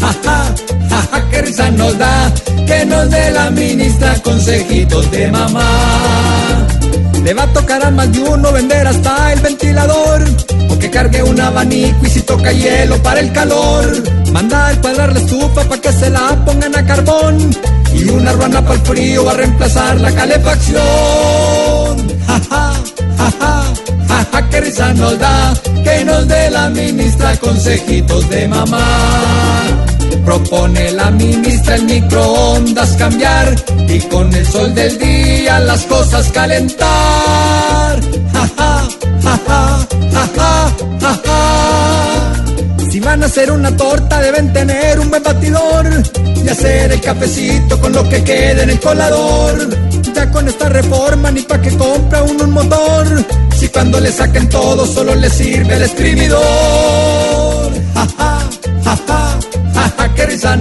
Jaja, qué risa nos da que nos dé la ministra consejitos de mamá. Le va a tocar a más de uno vender hasta el ventilador. O que cargue un abanico y si toca hielo para el calor. Mandar cuadrar la estufa para que se la pongan a carbón. Y una ruana para el frío va a reemplazar la calefacción. Jaja, jaja, jaja, qué risa nos da que nos dé la ministra consejitos de mamá. Propone la ministra el microondas cambiar y con el sol del día las cosas calentar. Si van a hacer una torta deben tener un buen batidor y hacer el cafecito con lo que quede en el colador. Ya con esta reforma ni pa' que compra uno un motor. Si cuando le saquen todo solo le sirve el exprimidor.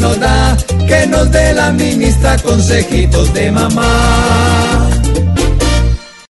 Nos da que nos dé la ministra consejitos de mamá.